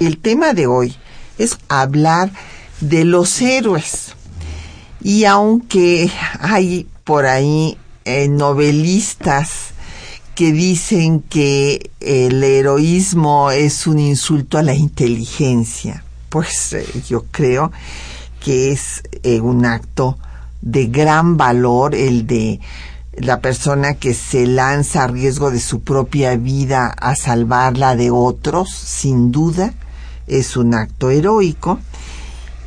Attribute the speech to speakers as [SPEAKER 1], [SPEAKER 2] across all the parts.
[SPEAKER 1] El tema de hoy es hablar de los héroes. Y aunque hay por ahí eh, novelistas que dicen que el heroísmo es un insulto a la inteligencia, pues eh, yo creo que es eh, un acto de gran valor el de la persona que se lanza a riesgo de su propia vida a salvarla de otros, sin duda, es un acto heroico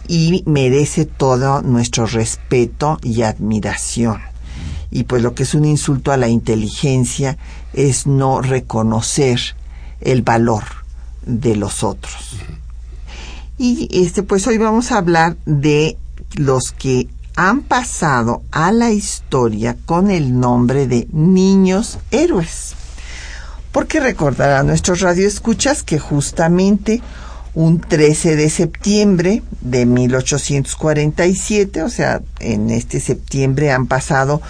[SPEAKER 1] y merece todo nuestro respeto y admiración. Y pues lo que es un insulto a la inteligencia es no reconocer el valor de los otros. Y este pues hoy vamos a hablar de los que han pasado a la historia con el nombre de niños héroes. Porque recordará a nuestros radioescuchas que justamente un 13 de septiembre de 1847, o sea, en este septiembre han pasado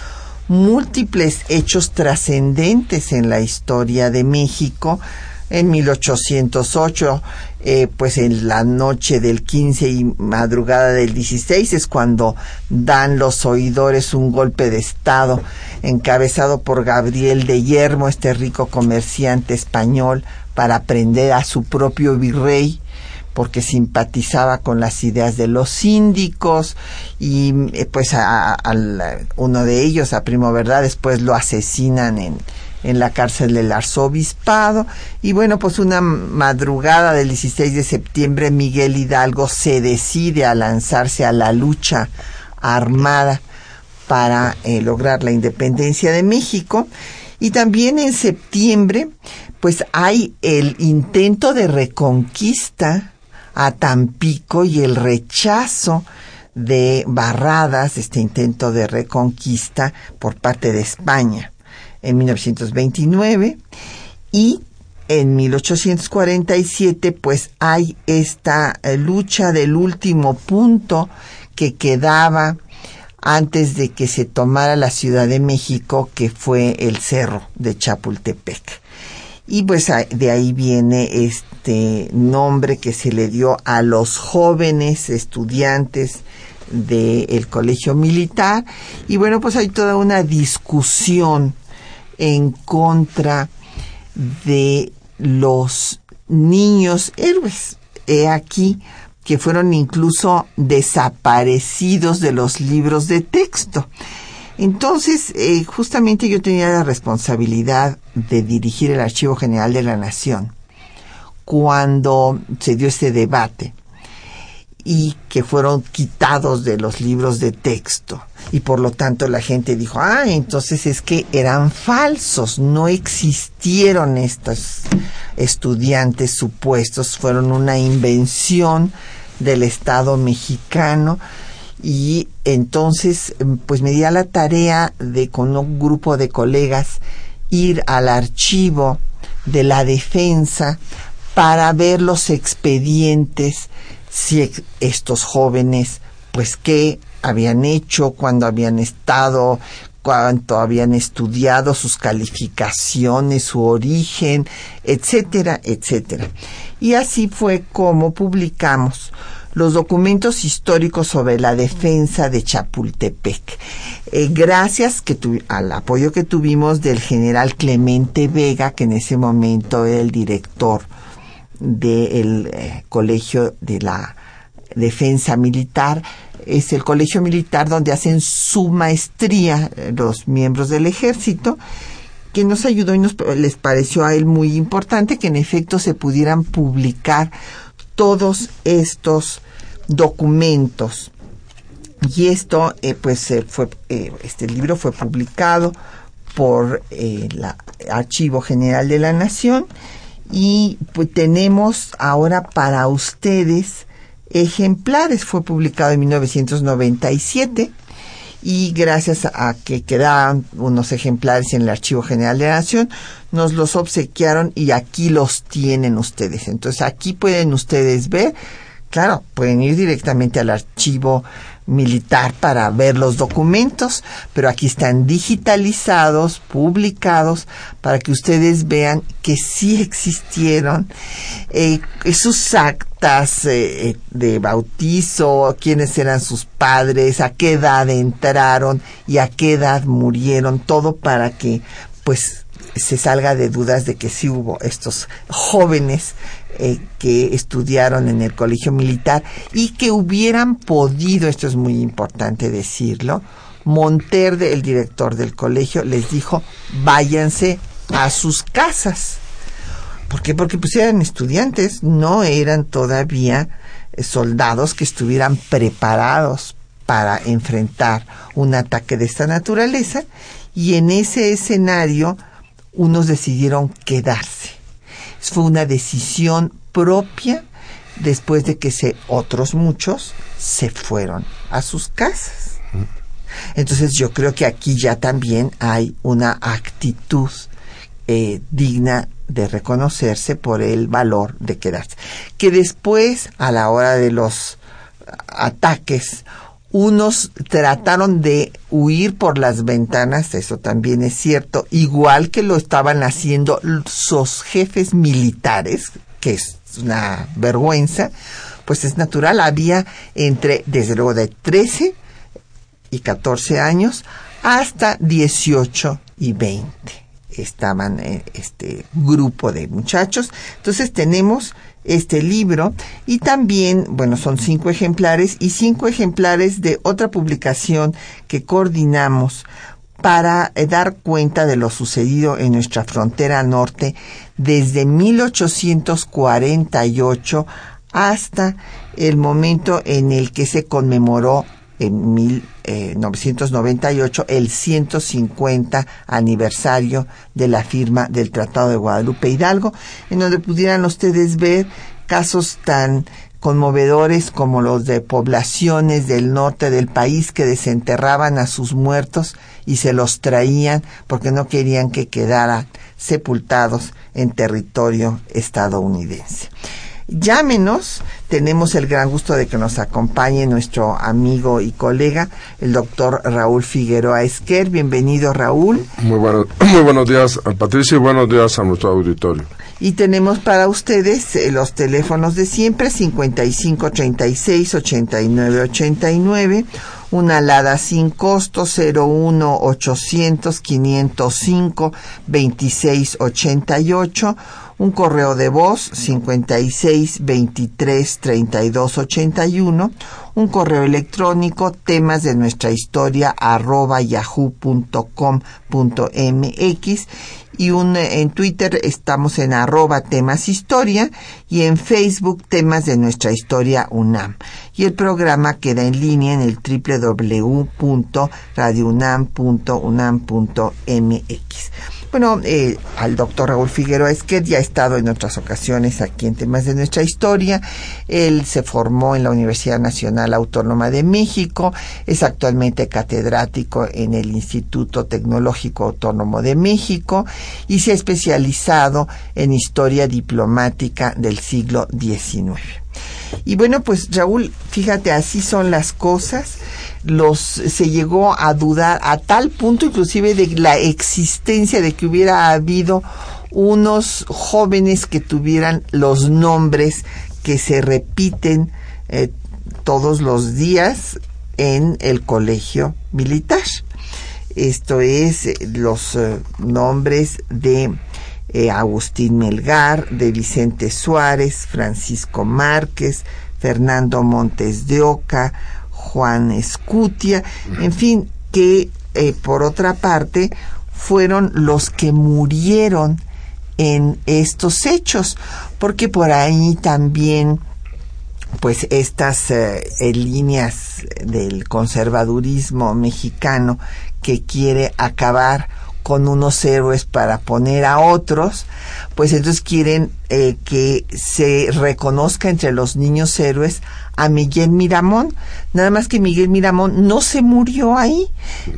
[SPEAKER 1] múltiples hechos trascendentes en la historia de México. En 1808, eh, pues en la noche del 15 y madrugada del 16 es cuando dan los oidores un golpe de Estado encabezado por Gabriel de Yermo, este rico comerciante español, para prender a su propio virrey porque simpatizaba con las ideas de los síndicos y eh, pues a, uno de ellos, a Primo Verdad, después lo asesinan en, en la cárcel del arzobispado. Y bueno pues una madrugada del 16 de septiembre Miguel Hidalgo se decide a lanzarse a la lucha armada para eh, lograr la independencia de México. Y también en septiembre pues hay el intento de reconquista a Tampico y el rechazo de Barradas, este intento de reconquista por parte de España en 1929 y en 1847 pues hay esta eh, lucha del último punto que quedaba antes de que se tomara la Ciudad de México que fue el cerro de Chapultepec. Y pues de ahí viene este nombre que se le dio a los jóvenes estudiantes del colegio militar. Y bueno, pues hay toda una discusión en contra de los niños héroes. He aquí que fueron incluso desaparecidos de los libros de texto. Entonces, eh, justamente yo tenía la responsabilidad de dirigir el Archivo General de la Nación cuando se dio este debate y que fueron quitados de los libros de texto. Y por lo tanto la gente dijo, ah, entonces es que eran falsos, no existieron estos estudiantes supuestos, fueron una invención del Estado mexicano y entonces pues me di a la tarea de con un grupo de colegas ir al archivo de la defensa para ver los expedientes si estos jóvenes pues qué habían hecho, cuando habían estado, cuánto habían estudiado, sus calificaciones, su origen, etcétera, etcétera. Y así fue como publicamos los documentos históricos sobre la defensa de Chapultepec. Eh, gracias que al apoyo que tuvimos del general Clemente Vega, que en ese momento era el director del eh, Colegio de la Defensa Militar, es el colegio militar donde hacen su maestría eh, los miembros del ejército, que nos ayudó y nos les pareció a él muy importante que en efecto se pudieran publicar todos estos documentos. Y esto, eh, pues, fue, este libro fue publicado por el Archivo General de la Nación y pues tenemos ahora para ustedes ejemplares. Fue publicado en 1997 y gracias a que quedaban unos ejemplares en el Archivo General de la Nación, nos los obsequiaron y aquí los tienen ustedes. Entonces aquí pueden ustedes ver, claro, pueden ir directamente al archivo militar para ver los documentos, pero aquí están digitalizados, publicados, para que ustedes vean que sí existieron eh, sus actas eh, de bautizo, quiénes eran sus padres, a qué edad entraron y a qué edad murieron, todo para que pues se salga de dudas de que sí hubo estos jóvenes eh, que estudiaron en el colegio militar y que hubieran podido, esto es muy importante decirlo, Monterde, el director del colegio, les dijo, váyanse a sus casas. ¿Por qué? Porque pues eran estudiantes, no eran todavía eh, soldados que estuvieran preparados para enfrentar un ataque de esta naturaleza y en ese escenario unos decidieron quedarse. Fue una decisión propia después de que se, otros muchos se fueron a sus casas. Entonces yo creo que aquí ya también hay una actitud eh, digna de reconocerse por el valor de quedarse. Que después, a la hora de los ataques unos trataron de huir por las ventanas, eso también es cierto, igual que lo estaban haciendo sus jefes militares, que es una vergüenza, pues es natural, había entre, desde luego, de 13 y 14 años hasta 18 y 20 estaban en este grupo de muchachos. Entonces tenemos este libro. Y también, bueno, son cinco ejemplares y cinco ejemplares de otra publicación que coordinamos para eh, dar cuenta de lo sucedido en nuestra frontera norte desde 1848 hasta el momento en el que se conmemoró en 1998 el 150 aniversario de la firma del Tratado de Guadalupe Hidalgo, en donde pudieran ustedes ver casos tan conmovedores como los de poblaciones del norte del país que desenterraban a sus muertos y se los traían porque no querían que quedaran sepultados en territorio estadounidense. Llámenos, tenemos el gran gusto de que nos acompañe nuestro amigo y colega, el doctor Raúl Figueroa Esquer. Bienvenido, Raúl.
[SPEAKER 2] Muy, muy buenos días, Patricia, y buenos días a nuestro auditorio.
[SPEAKER 1] Y tenemos para ustedes eh, los teléfonos de siempre, 5536 8989 una alada sin costo 01 800 505 2688 un correo de voz 56 23 32 81, un correo electrónico temas de nuestra historia arroba yahoo.com.mx y un, en Twitter estamos en arroba temas historia y en Facebook temas de nuestra historia UNAM. Y el programa queda en línea en el www.radiounam.unam.mx. Bueno, eh, al doctor Raúl Figueroa que ya ha estado en otras ocasiones aquí en temas de nuestra historia. Él se formó en la Universidad Nacional Autónoma de México, es actualmente catedrático en el Instituto Tecnológico Autónomo de México y se ha especializado en historia diplomática del siglo XIX. Y bueno, pues Raúl, fíjate, así son las cosas. Los se llegó a dudar a tal punto inclusive de la existencia de que hubiera habido unos jóvenes que tuvieran los nombres que se repiten eh, todos los días en el colegio militar. Esto es eh, los eh, nombres de eh, Agustín Melgar, de Vicente Suárez, Francisco Márquez, Fernando Montes de Oca, Juan Escutia, en fin, que eh, por otra parte fueron los que murieron en estos hechos, porque por ahí también pues estas eh, líneas del conservadurismo mexicano que quiere acabar con unos héroes para poner a otros, pues entonces quieren eh, que se reconozca entre los niños héroes a Miguel Miramón. Nada más que Miguel Miramón no se murió ahí.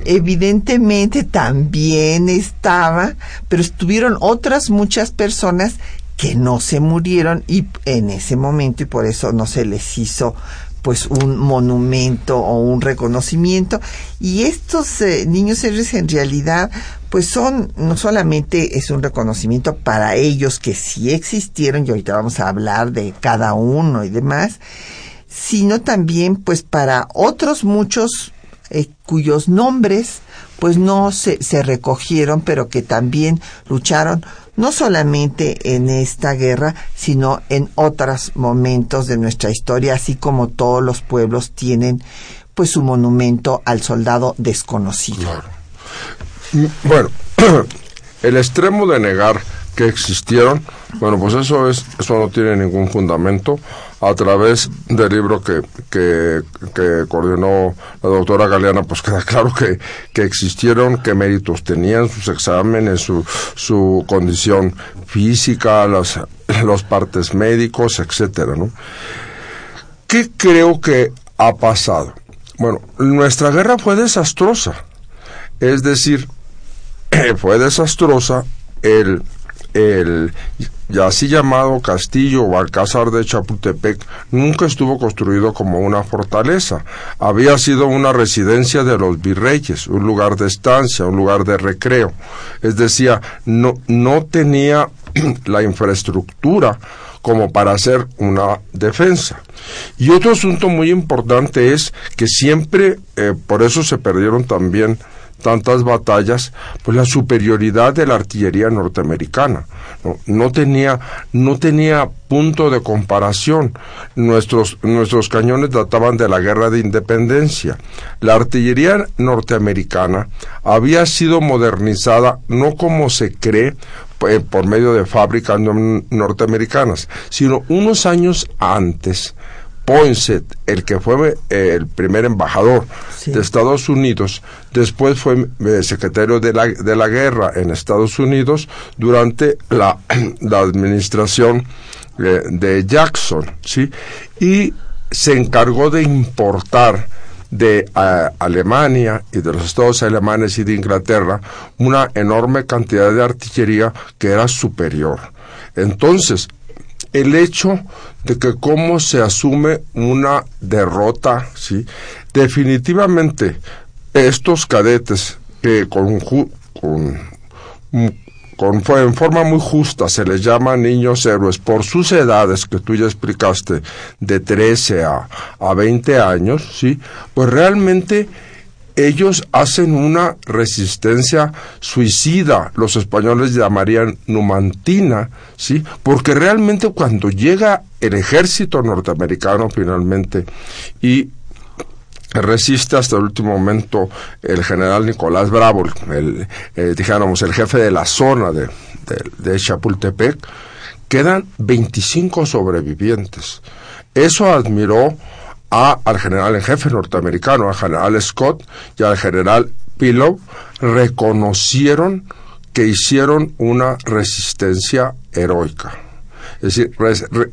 [SPEAKER 1] Evidentemente también estaba, pero estuvieron otras muchas personas que no se murieron y en ese momento y por eso no se les hizo pues un monumento o un reconocimiento y estos eh, niños héroes en realidad pues son no solamente es un reconocimiento para ellos que sí existieron y ahorita vamos a hablar de cada uno y demás sino también pues para otros muchos eh, cuyos nombres pues no se, se recogieron pero que también lucharon no solamente en esta guerra, sino en otros momentos de nuestra historia, así como todos los pueblos tienen pues su monumento al soldado desconocido.
[SPEAKER 2] Mm, bueno, el extremo de negar que existieron, bueno, pues eso es eso no tiene ningún fundamento a través del libro que, que, coordinó la doctora Galeana, pues queda claro que, que existieron, qué méritos tenían sus exámenes, su, su condición física, las, los partes médicos, etcétera, ¿no? ¿Qué creo que ha pasado? Bueno, nuestra guerra fue desastrosa. Es decir, fue desastrosa el el ya así llamado castillo o alcázar de Chapultepec nunca estuvo construido como una fortaleza. Había sido una residencia de los virreyes, un lugar de estancia, un lugar de recreo. Es decir, no, no tenía la infraestructura como para hacer una defensa. Y otro asunto muy importante es que siempre, eh, por eso se perdieron también tantas batallas, pues la superioridad de la artillería norteamericana. No, tenía, no tenía punto de comparación. Nuestros, nuestros cañones databan de la guerra de independencia. La artillería norteamericana había sido modernizada no como se cree eh, por medio de fábricas norteamericanas, sino unos años antes Poinsett, el que fue eh, el primer embajador de Estados Unidos, después fue eh, secretario de la, de la guerra en Estados Unidos durante la, administración eh, de Jackson, ¿sí? Y se encargó de importar de Alemania y de los estados alemanes y de Inglaterra una enorme cantidad de artillería que era superior. Entonces, el hecho de que cómo se asume una derrota, ¿sí? Definitivamente, estos cadetes que con, con, con, en forma muy justa se les llama niños héroes por sus edades que tú ya explicaste, de 13 a, a 20 años, ¿sí? Pues realmente ellos hacen una resistencia suicida, los españoles llamarían numantina, ¿sí? Porque realmente cuando llega el ejército norteamericano finalmente y resiste hasta el último momento el general Nicolás Bravo, el, eh, el jefe de la zona de Chapultepec, quedan 25 sobrevivientes. Eso admiró a, al general en jefe norteamericano, al general Scott y al general Pillow, reconocieron que hicieron una resistencia heroica. Es decir,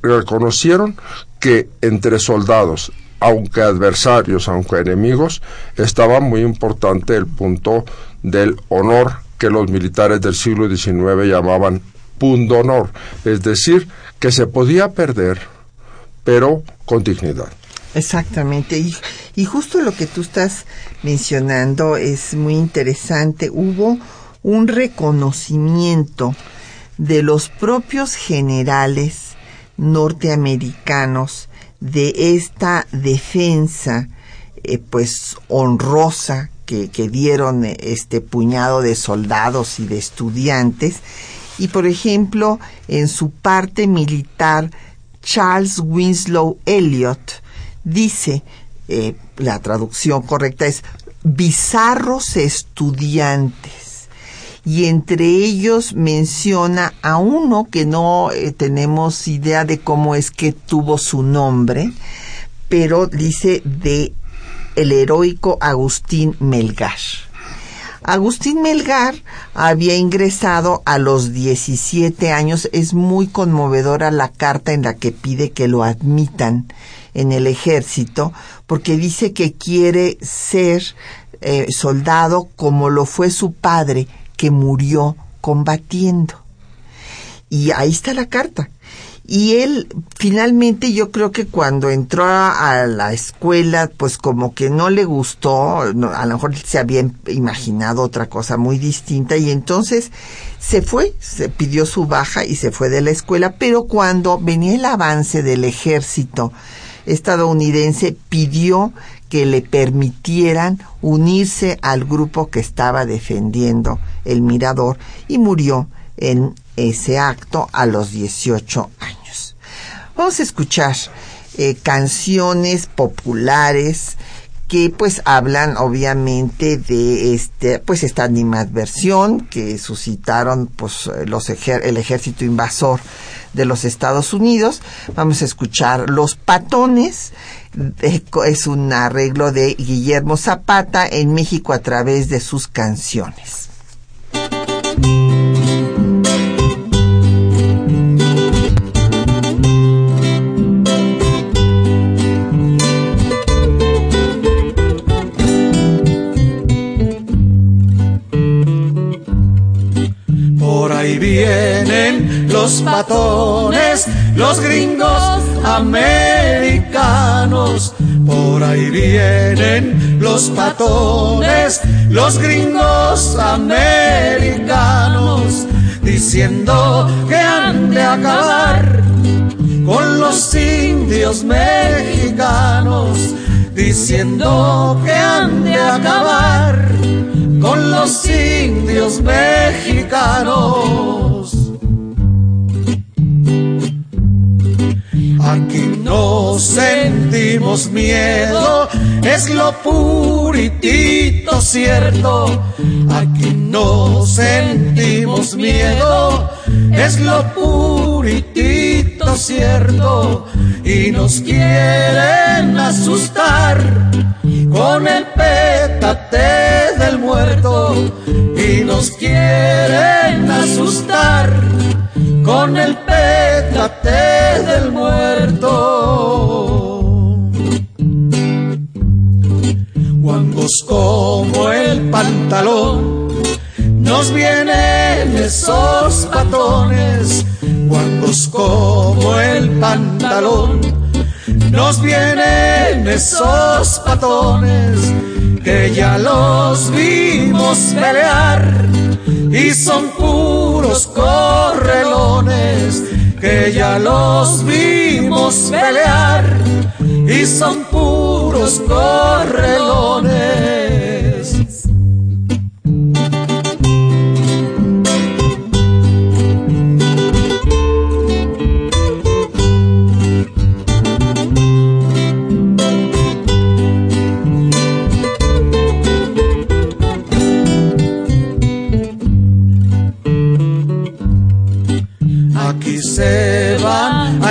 [SPEAKER 2] reconocieron que entre soldados, aunque adversarios, aunque enemigos, estaba muy importante el punto del honor que los militares del siglo XIX llamaban punto honor, es decir, que se podía perder, pero con dignidad.
[SPEAKER 1] Exactamente. Y, justo lo que tú estás mencionando es muy interesante. Hubo un reconocimiento de los propios generales norteamericanos de esta defensa eh, pues honrosa que, que, dieron este puñado de soldados y de estudiantes y por ejemplo en su parte militar Charles Winslow Elliot dice, eh, la traducción correcta es bizarros estudiantes. y entre ellos menciona a uno que no eh, tenemos idea de cómo es que tuvo su nombre, pero dice de el heroico Agustín Melgar. Agustín Melgar había ingresado a los 17 años. Es muy conmovedora la carta en la que pide que lo admitan en el ejército porque dice que quiere ser eh, soldado como lo fue su padre que murió combatiendo. Y ahí está la carta. Y él finalmente yo creo que cuando entró a, la escuela, pues como que no le gustó, a lo mejor se había imaginado otra cosa muy distinta y entonces se fue, se pidió su baja y se fue de la escuela, pero cuando venía el avance del ejército estadounidense pidió que le permitieran unirse al grupo que estaba defendiendo el mirador y murió en ese acto a los 18 años. Vamos a escuchar eh, canciones populares que pues hablan obviamente de este pues esta animadversión que suscitaron pues los el ejército invasor de los Estados Unidos. Vamos a escuchar Los Patones. Es un arreglo de Guillermo Zapata en México a través de sus canciones.
[SPEAKER 3] Los matones, los gringos americanos. Por ahí vienen los patones, los gringos americanos, diciendo que han de acabar con los indios mexicanos, diciendo que han de acabar indios mexicanos. Aquí no sentimos miedo, es lo puritito cierto. Aquí no sentimos miedo, es lo puritito cierto. Y nos quieren asustar con el del muerto. Y nos quieren asustar con el pétate del muerto. Guangos como el pantalón, nos vienen esos patones. Guangos como el pantalón, nos vienen esos patones que ya los vimos pelear y son puros correlones que ya los vimos pelear y son puros correlones.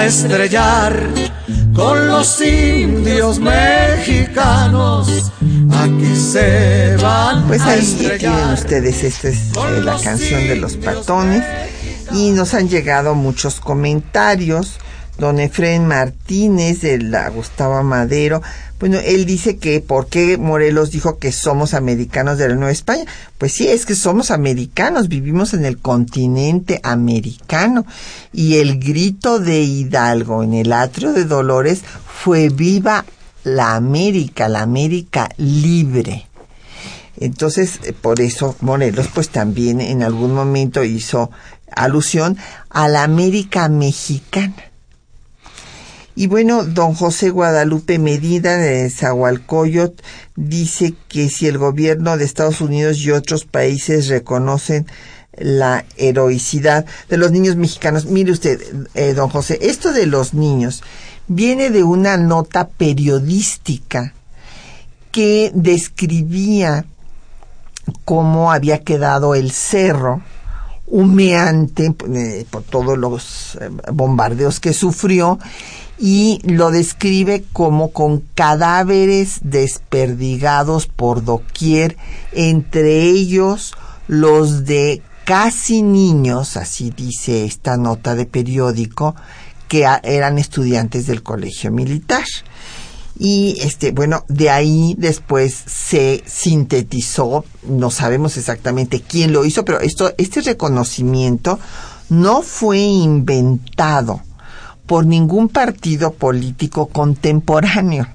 [SPEAKER 3] Estrellar con los indios mexicanos. Aquí se van
[SPEAKER 1] pues ahí tienen ustedes, esta es eh, la canción de los patones y nos han llegado muchos comentarios. Don Efren Martínez de la Gustavo Madero bueno, él dice que por qué Morelos dijo que somos americanos de la Nueva España. Pues sí, es que somos americanos, vivimos en el continente americano. Y el grito de Hidalgo en el atrio de Dolores fue viva la América, la América libre. Entonces, por eso Morelos pues también en algún momento hizo alusión a la América mexicana. Y bueno, don José Guadalupe Medina de Zahualcoyot dice que si el gobierno de Estados Unidos y otros países reconocen la heroicidad de los niños mexicanos, mire usted, eh, don José, esto de los niños viene de una nota periodística que describía cómo había quedado el cerro humeante eh, por todos los eh, bombardeos que sufrió y lo describe como con cadáveres desperdigados por doquier, entre ellos los de casi niños, así dice esta nota de periódico, que eran estudiantes del colegio militar. Y este, bueno, de ahí después se sintetizó, no sabemos exactamente quién lo hizo, pero esto, este reconocimiento no fue inventado por ningún partido político contemporáneo.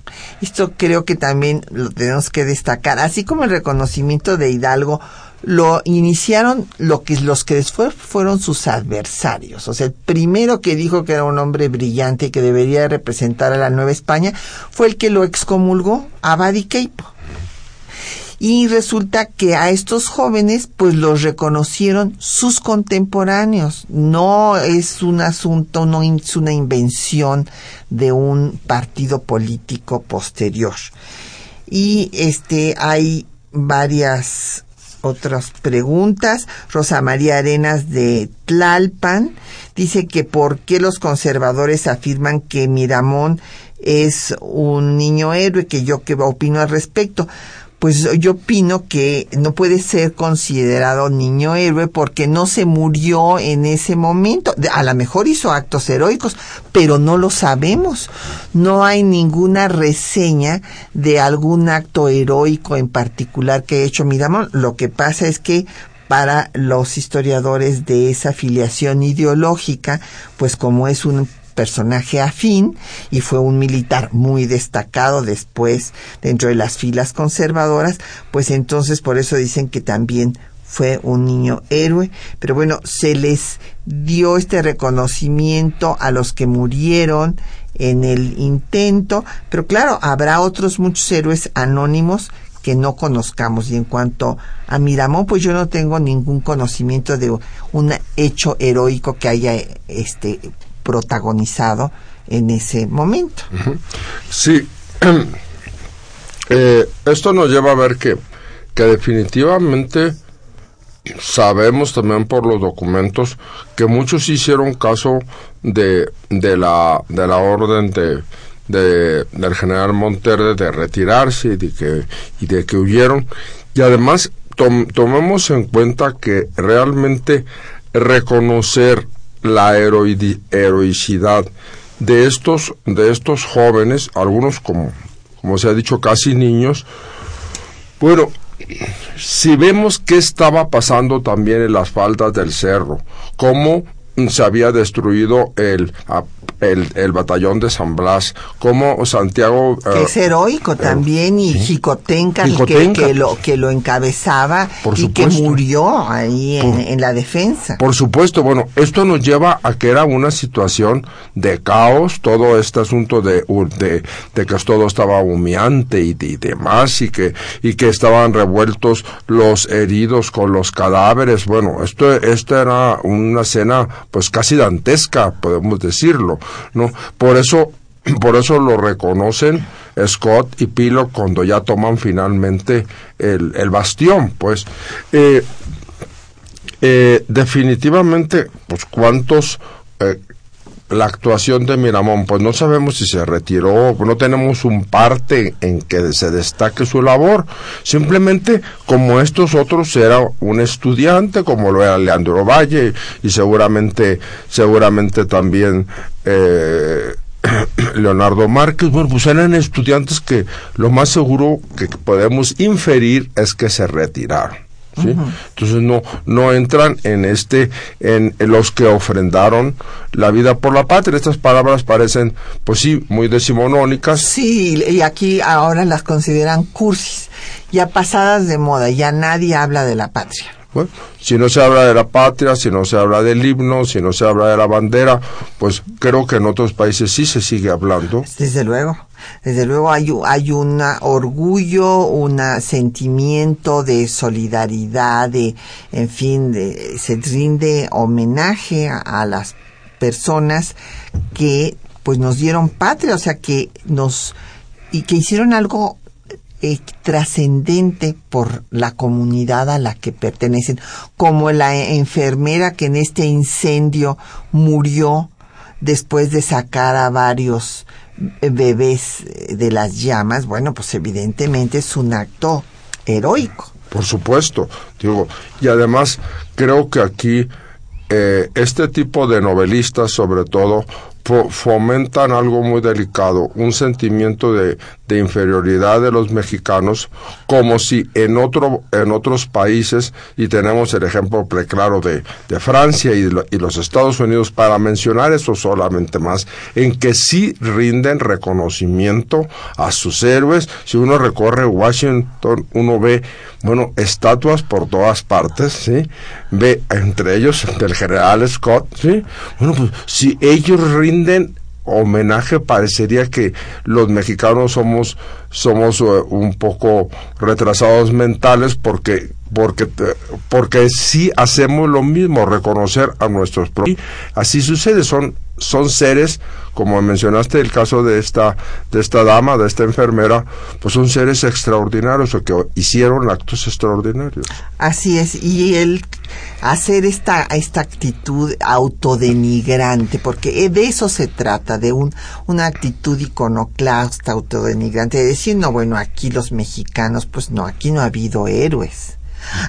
[SPEAKER 1] Esto creo que también lo tenemos que destacar, así como el reconocimiento de Hidalgo lo iniciaron lo que, los que después fueron sus adversarios. O sea, el primero que dijo que era un hombre brillante y que debería representar a la Nueva España fue el que lo excomulgó, Abadi Keipo. Y resulta que a estos jóvenes pues los reconocieron sus contemporáneos. No es un asunto, no es una invención de un partido político posterior. Y este hay varias otras preguntas. Rosa María Arenas de Tlalpan dice que por qué los conservadores afirman que Miramón es un niño héroe, que yo que opino al respecto pues yo opino que no puede ser considerado niño héroe porque no se murió en ese momento. A lo mejor hizo actos heroicos, pero no lo sabemos. No hay ninguna reseña de algún acto heroico en particular que haya hecho Miramón. Lo que pasa es que para los historiadores de esa filiación ideológica, pues como es un personaje afín y fue un militar muy destacado después dentro de las filas conservadoras, pues entonces por eso dicen que también fue un niño héroe, pero bueno, se les dio este reconocimiento a los que murieron en el intento, pero claro, habrá otros muchos héroes anónimos que no conozcamos. Y en cuanto a Miramón, pues yo no tengo ningún conocimiento de un hecho heroico que haya este protagonizado en ese momento.
[SPEAKER 2] Sí, eh, esto nos lleva a ver que, que definitivamente sabemos también por los documentos que muchos hicieron caso de, de, la, de la orden de, de, del general Monterde de retirarse y de que, y de que huyeron. Y además tomemos en cuenta que realmente reconocer la heroicidad de estos, de estos jóvenes, algunos como, como se ha dicho, casi niños. Bueno, si vemos qué estaba pasando también en las faldas del cerro, cómo se había destruido el, el, batallón de San Blas, como Santiago...
[SPEAKER 1] Que es eh, heroico también, y Jicotenca, Que, lo, que lo encabezaba y que murió ahí en, la defensa.
[SPEAKER 2] Por supuesto, bueno, esto nos lleva a que era una situación de caos, todo este asunto de, de, de que todo estaba humeante y, y, demás, y que, y que estaban revueltos los heridos con los cadáveres, bueno, esto, esto era una escena pues casi dantesca, podemos decirlo. ¿no? Por eso, por eso lo reconocen Scott y Pilo cuando ya toman finalmente el, el bastión, pues. Eh, eh, definitivamente, pues cuántos eh, la actuación de Miramón, pues no sabemos si se retiró, no tenemos un parte en que se destaque su labor. Simplemente, como estos otros, era un estudiante, como lo era Leandro Valle, y seguramente, seguramente también eh, Leonardo Márquez, bueno, pues eran estudiantes que lo más seguro que podemos inferir es que se retiraron. Entonces no, no entran en este, en, los que ofrendaron la vida por la patria. Estas palabras parecen, pues sí, muy decimonónicas.
[SPEAKER 1] Sí, y aquí ahora las consideran cursis, ya pasadas de moda, ya nadie habla de la patria.
[SPEAKER 2] Bueno, si no se habla de la patria, si no se habla del himno, si no se habla de la bandera, pues creo que en otros países sí se sigue hablando.
[SPEAKER 1] Desde luego. Desde luego hay, hay un orgullo, un sentimiento de solidaridad, de, en fin, se rinde homenaje a, las personas que pues nos dieron patria, o sea que nos y que hicieron algo eh, trascendente por la comunidad a la que pertenecen, como la enfermera que en este incendio murió después de sacar a varios bebés de las llamas, bueno, pues evidentemente es un acto heroico.
[SPEAKER 2] Por supuesto, digo, y además creo que aquí eh, este tipo de novelistas, sobre todo, fomentan algo muy delicado, un sentimiento de, de, inferioridad de los mexicanos, como si en, otro, en otros países, y tenemos el ejemplo preclaro de, de Francia y, y, los Estados Unidos, para mencionar eso solamente más, en que sí rinden reconocimiento a sus héroes. Si uno recorre Washington, uno ve, bueno, estatuas por todas partes, ¿sí? Ve entre ellos del general Scott, ¿sí? Bueno, pues si ellos rinden homenaje parecería que los mexicanos somos somos eh, un poco retrasados mentales porque porque porque sí hacemos lo mismo reconocer a nuestros propios así sucede son son seres como mencionaste el caso de esta de esta dama de esta enfermera pues son seres extraordinarios o que hicieron actos extraordinarios.
[SPEAKER 1] Así es y el hacer esta esta actitud autodenigrante porque de eso se trata de un una actitud iconoclasta autodenigrante de decir no bueno aquí los mexicanos pues no aquí no ha habido héroes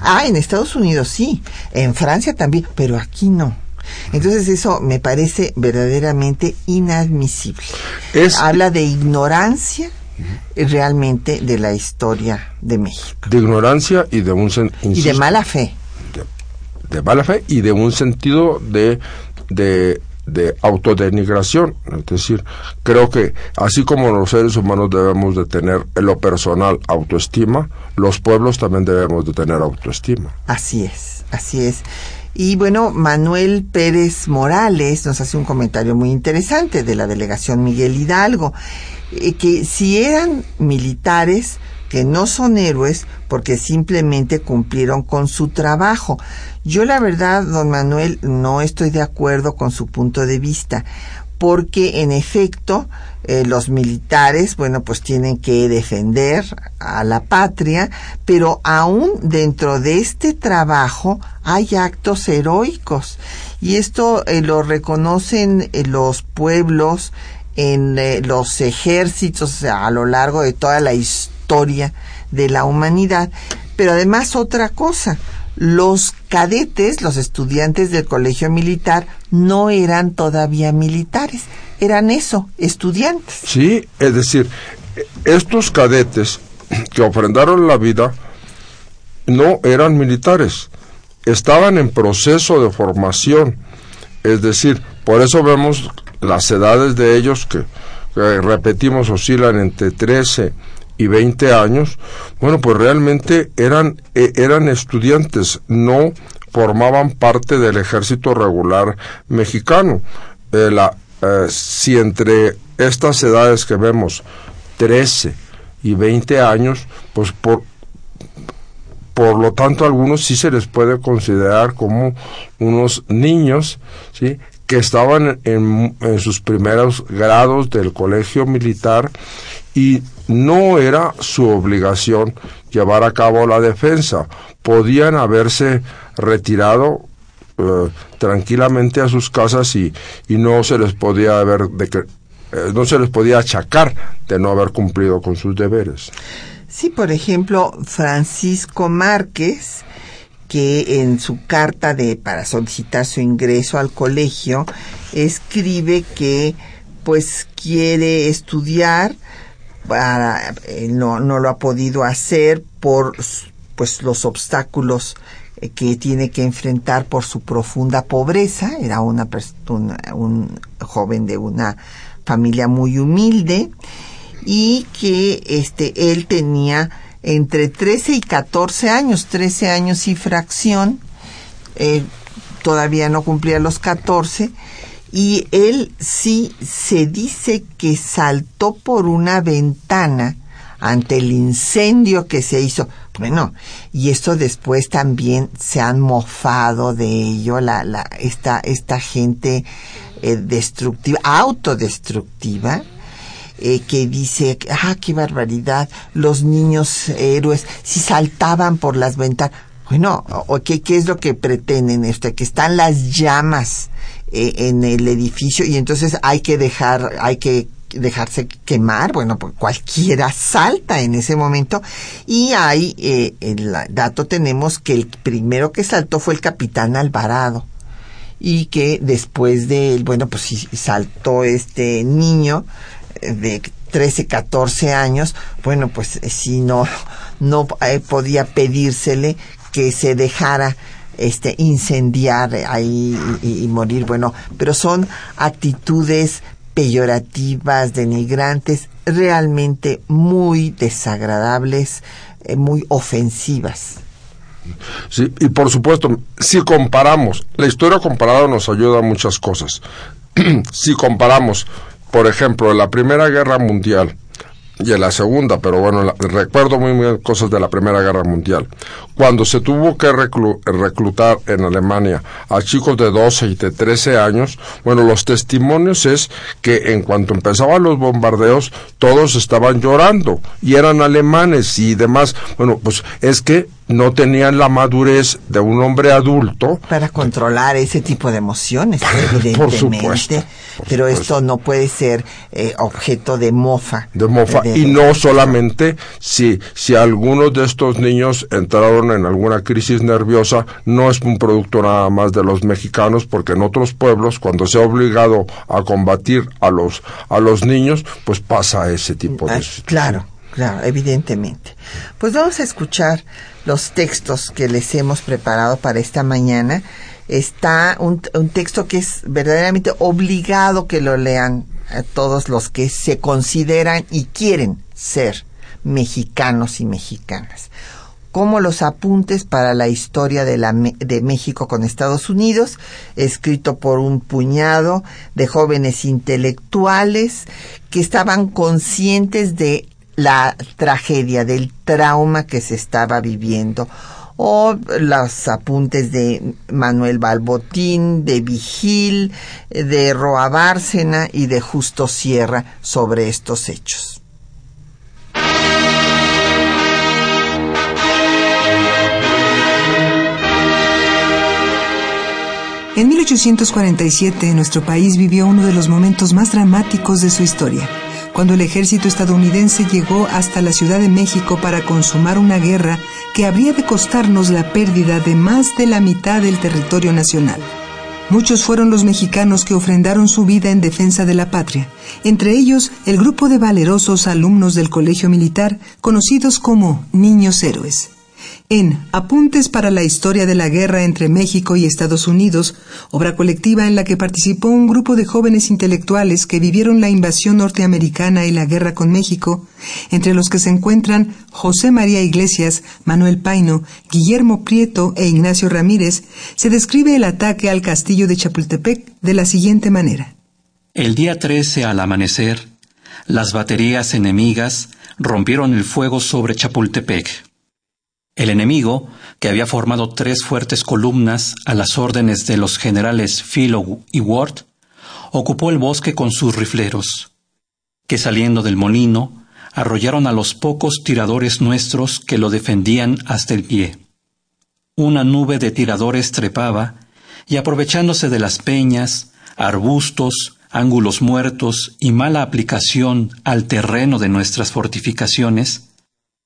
[SPEAKER 1] ah en Estados Unidos sí en Francia también pero aquí no entonces eso me parece verdaderamente inadmisible. Habla de ignorancia realmente de la historia de México.
[SPEAKER 2] De ignorancia y de un
[SPEAKER 1] y de mala fe.
[SPEAKER 2] De, mala fe y de un sentido de, de de autodenigración, es decir, creo que así como los seres humanos debemos de tener en lo personal autoestima, los pueblos también debemos de tener autoestima.
[SPEAKER 1] Así es, así es. Y bueno, Manuel Pérez Morales nos hace un comentario muy interesante de la delegación Miguel Hidalgo, eh, que si eran militares, que no son héroes porque simplemente cumplieron con su trabajo. Yo la verdad, don Manuel, no estoy de acuerdo con su punto de vista porque en efecto eh, los militares, bueno, pues tienen que defender a la patria, pero aún dentro de este trabajo hay actos heroicos y esto eh, lo reconocen eh, los pueblos en los ejércitos a lo largo de toda la historia de la humanidad. Pero además otra cosa, los cadetes, los estudiantes del colegio militar, no eran todavía militares, eran eso, estudiantes.
[SPEAKER 2] Sí, es decir, estos cadetes que ofrendaron la vida no eran militares, estaban en proceso de formación, es decir, por eso vemos las edades de ellos que, que repetimos oscilan entre 13 y 20 años, bueno, pues realmente eran, eh, eran estudiantes, no formaban parte del ejército regular mexicano. Eh, la, eh, si entre estas edades que vemos, 13 y 20 años, pues por, por lo tanto algunos sí se les puede considerar como unos niños, ¿sí? que estaban en, en sus primeros grados del colegio militar y no era su obligación llevar a cabo la defensa. Podían haberse retirado eh, tranquilamente a sus casas y, y, no se les podía haber de que, eh, no se les podía achacar de no haber cumplido con sus deberes.
[SPEAKER 1] Sí, por ejemplo, Francisco Márquez, que en su carta de para solicitar su ingreso al colegio escribe que pues quiere estudiar eh, no, no lo ha podido hacer por pues los obstáculos eh, que tiene que enfrentar por su profunda pobreza. Era una un joven de una familia muy humilde y que este él tenía entre 13 y 14 años, 13 años y fracción, eh, todavía no cumplía los 14 y él sí se dice que saltó por una ventana ante el incendio que se hizo. Bueno, y esto después también se han mofado de ello, la, la, esta, esta gente eh, destructiva, autodestructiva, eh, que dice, ah, qué barbaridad, los niños héroes, si saltaban por las ventanas. Bueno, ¿qué, ¿qué es lo que pretenden? Este, que están las llamas eh, en el edificio y entonces hay que dejar, hay que dejarse quemar, bueno, pues cualquiera salta en ese momento. Y ahí eh, el dato tenemos que el primero que saltó fue el capitán Alvarado. Y que después de él, bueno, pues si saltó este niño eh, de 13, 14 años, bueno, pues si no, no podía pedírsele que se dejara este incendiar ahí y, morir bueno pero son actitudes peyorativas denigrantes realmente muy desagradables eh, muy ofensivas
[SPEAKER 2] Sí, y por supuesto, si comparamos, la historia comparada nos ayuda a muchas cosas. si comparamos, por ejemplo, la Primera Guerra Mundial y en la segunda, pero bueno, recuerdo muy bien cosas de la Primera Guerra Mundial. Cuando se tuvo que reclutar en Alemania a chicos de 12 y de 13 años, bueno, los testimonios es que en cuanto empezaban los bombardeos, todos estaban llorando y eran alemanes y demás. Bueno, pues es que no tenían la madurez de un hombre adulto.
[SPEAKER 1] Para controlar ese tipo de emociones, evidentemente. Por supuesto. pero esto no puede ser eh, objeto de mofa.
[SPEAKER 2] De mofa. y no solamente si, si algunos de estos niños entraron en alguna crisis nerviosa, no es un producto nada más de los mexicanos, porque en otros pueblos, cuando se ha obligado a combatir a los, a los niños, pues pasa ese tipo de... Ah,
[SPEAKER 1] claro, claro, evidentemente. Pues vamos a escuchar los textos que les hemos preparado para esta mañana. Está un, texto que es verdaderamente obligado que lo lean a todos los que se consideran y quieren ser mexicanos y mexicanas como los apuntes para la historia de, la, de México con Estados Unidos, escrito por un puñado de jóvenes intelectuales que estaban conscientes de la tragedia, del trauma que se estaba viviendo o los apuntes de Manuel Balbotín, de Vigil, de Roa Bárcena y de Justo Sierra sobre estos hechos.
[SPEAKER 4] En 1847 nuestro país vivió uno de los momentos más dramáticos de su historia cuando el ejército estadounidense llegó hasta la Ciudad de México para consumar una guerra que habría de costarnos la pérdida de más de la mitad del territorio nacional. Muchos fueron los mexicanos que ofrendaron su vida en defensa de la patria, entre ellos el grupo de valerosos alumnos del Colegio Militar conocidos como Niños Héroes en Apuntes para la Historia de la Guerra entre México y Estados Unidos, obra colectiva en la que participó un grupo de jóvenes intelectuales que vivieron la invasión norteamericana y la guerra con México, entre los que se encuentran José María Iglesias, Manuel Paino, Guillermo Prieto e Ignacio Ramírez, se describe el ataque al castillo de Chapultepec de la siguiente manera.
[SPEAKER 5] El día 13 al amanecer, las baterías enemigas rompieron el fuego sobre Chapultepec. El enemigo, que había formado tres fuertes columnas a las órdenes de los generales Philo y Ward, ocupó el bosque con sus rifleros, que saliendo del molino, arrollaron a los pocos tiradores nuestros que lo defendían hasta el pie. Una nube de tiradores trepaba, y aprovechándose de las peñas, arbustos, ángulos muertos y mala aplicación al terreno de nuestras fortificaciones,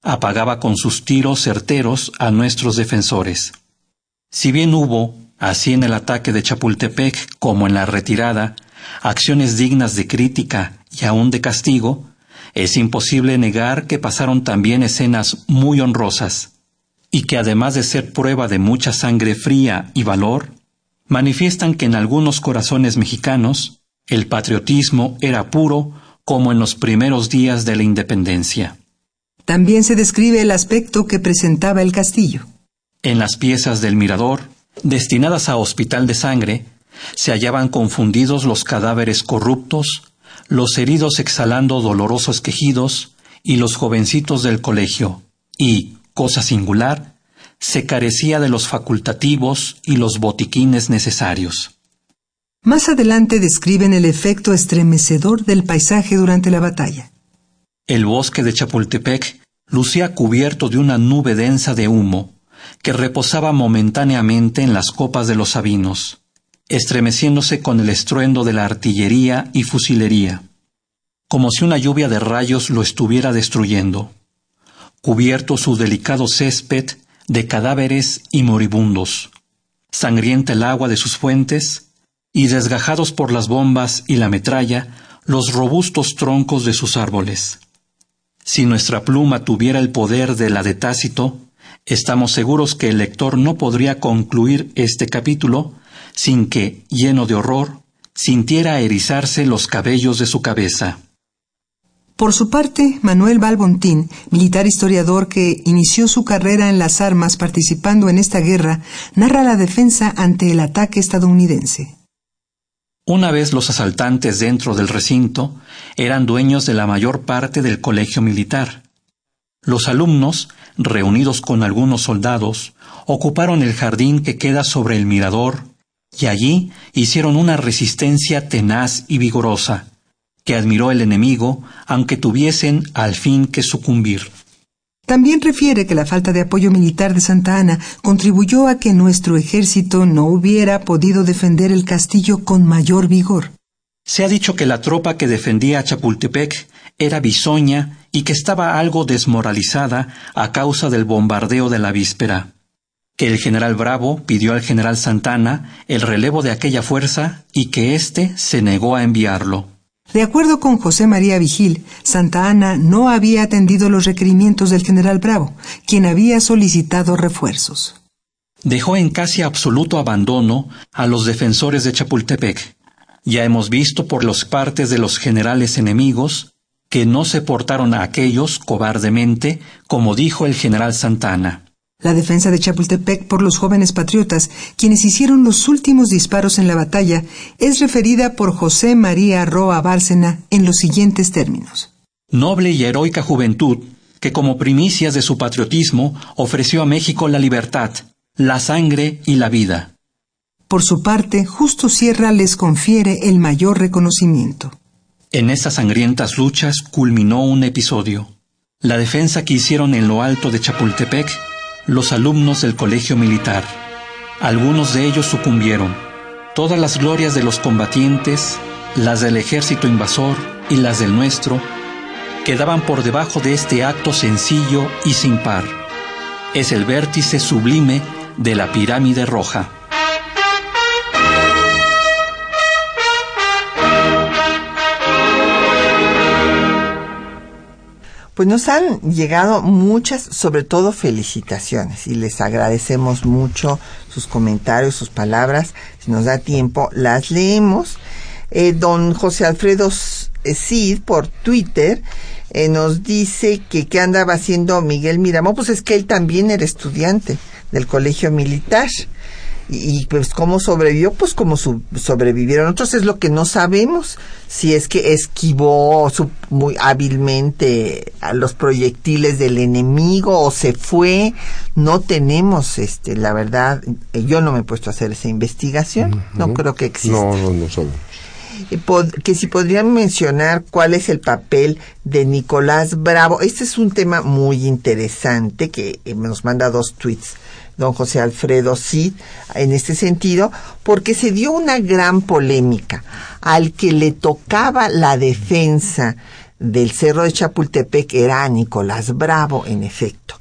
[SPEAKER 5] apagaba con sus tiros certeros a nuestros defensores. Si bien hubo, así en el ataque de Chapultepec como en la retirada, acciones dignas de crítica y aún de castigo, es imposible negar que pasaron también escenas muy honrosas, y que además de ser prueba de mucha sangre fría y valor, manifiestan que en algunos corazones mexicanos el patriotismo era puro como en los primeros días de la independencia.
[SPEAKER 4] También se describe el aspecto que presentaba el castillo.
[SPEAKER 5] En las piezas del mirador, destinadas a hospital de sangre, se hallaban confundidos los cadáveres corruptos, los heridos exhalando dolorosos quejidos y los jovencitos del colegio, y, cosa singular, se carecía de los facultativos y los botiquines necesarios.
[SPEAKER 4] Más adelante describen el efecto estremecedor del paisaje durante la batalla.
[SPEAKER 5] El bosque de Chapultepec lucía cubierto de una nube densa de humo que reposaba momentáneamente en las copas de los sabinos, estremeciéndose con el estruendo de la artillería y fusilería, como si una lluvia de rayos lo estuviera destruyendo. Cubierto su delicado césped de cadáveres y moribundos, sangrienta el agua de sus fuentes, y desgajados por las bombas y la metralla los robustos troncos de sus árboles. Si nuestra pluma tuviera el poder de la de Tácito, estamos seguros que el lector no podría concluir este capítulo sin que, lleno de horror, sintiera erizarse los cabellos de su cabeza.
[SPEAKER 4] Por su parte, Manuel Balbontín, militar historiador que inició su carrera en las armas participando en esta guerra, narra la defensa ante el ataque estadounidense.
[SPEAKER 5] Una vez los asaltantes dentro del recinto eran dueños de la mayor parte del colegio militar. Los alumnos, reunidos con algunos soldados, ocuparon el jardín que queda sobre el mirador y allí hicieron una resistencia tenaz y vigorosa, que admiró el enemigo, aunque tuviesen al fin que sucumbir.
[SPEAKER 4] También refiere que la falta de apoyo militar de Santa Ana contribuyó a que nuestro ejército no hubiera podido defender el castillo con mayor vigor.
[SPEAKER 5] Se ha dicho que la tropa que defendía a Chapultepec era bisoña y que estaba algo desmoralizada a causa del bombardeo de la víspera. Que el general Bravo pidió al general Santana el relevo de aquella fuerza y que éste se negó a enviarlo.
[SPEAKER 4] De acuerdo con José María Vigil, Santa Ana no había atendido los requerimientos del general Bravo, quien había solicitado refuerzos.
[SPEAKER 5] Dejó en casi absoluto abandono a los defensores de Chapultepec. Ya hemos visto por los partes de los generales enemigos que no se portaron a aquellos cobardemente, como dijo el general Santana.
[SPEAKER 4] La defensa de Chapultepec por los jóvenes patriotas, quienes hicieron los últimos disparos en la batalla, es referida por José María Roa Bárcena en los siguientes términos.
[SPEAKER 5] Noble y heroica juventud, que como primicias de su patriotismo ofreció a México la libertad, la sangre y la vida.
[SPEAKER 4] Por su parte, Justo Sierra les confiere el mayor reconocimiento.
[SPEAKER 5] En esas sangrientas luchas culminó un episodio. La defensa que hicieron en lo alto de Chapultepec los alumnos del colegio militar. Algunos de ellos sucumbieron. Todas las glorias de los combatientes, las del ejército invasor y las del nuestro, quedaban por debajo de este acto sencillo y sin par. Es el vértice sublime de la pirámide roja.
[SPEAKER 1] Pues nos han llegado muchas, sobre todo felicitaciones, y les agradecemos mucho sus comentarios, sus palabras. Si nos da tiempo, las leemos. Eh, don José Alfredo Cid, por Twitter, eh, nos dice que qué andaba haciendo Miguel Miramón. Pues es que él también era estudiante del colegio militar y, pues cómo sobrevivió, pues como sobrevivieron otros es lo que no sabemos, si es que esquivó muy hábilmente a los proyectiles del enemigo o se fue, no tenemos, este, la verdad, yo no me he puesto a hacer esa investigación, no creo que exista.
[SPEAKER 2] No, no, no sabemos.
[SPEAKER 1] Eh, que si podrían mencionar cuál es el papel de Nicolás Bravo. Este es un tema muy interesante que eh, nos manda dos tweets don José Alfredo Cid en este sentido, porque se dio una gran polémica. Al que le tocaba la defensa del Cerro de Chapultepec era Nicolás Bravo, en efecto.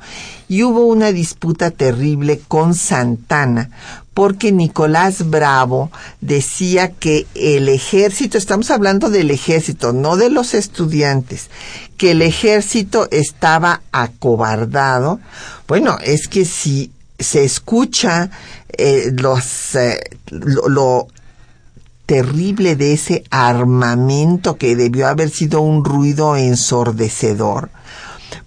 [SPEAKER 1] Y hubo una disputa terrible con Santana, porque Nicolás Bravo decía que el ejército, estamos hablando del ejército, no de los estudiantes, que el ejército estaba acobardado. Bueno, es que si se escucha eh, eh, lo, terrible de ese armamento que debió haber sido un ruido ensordecedor,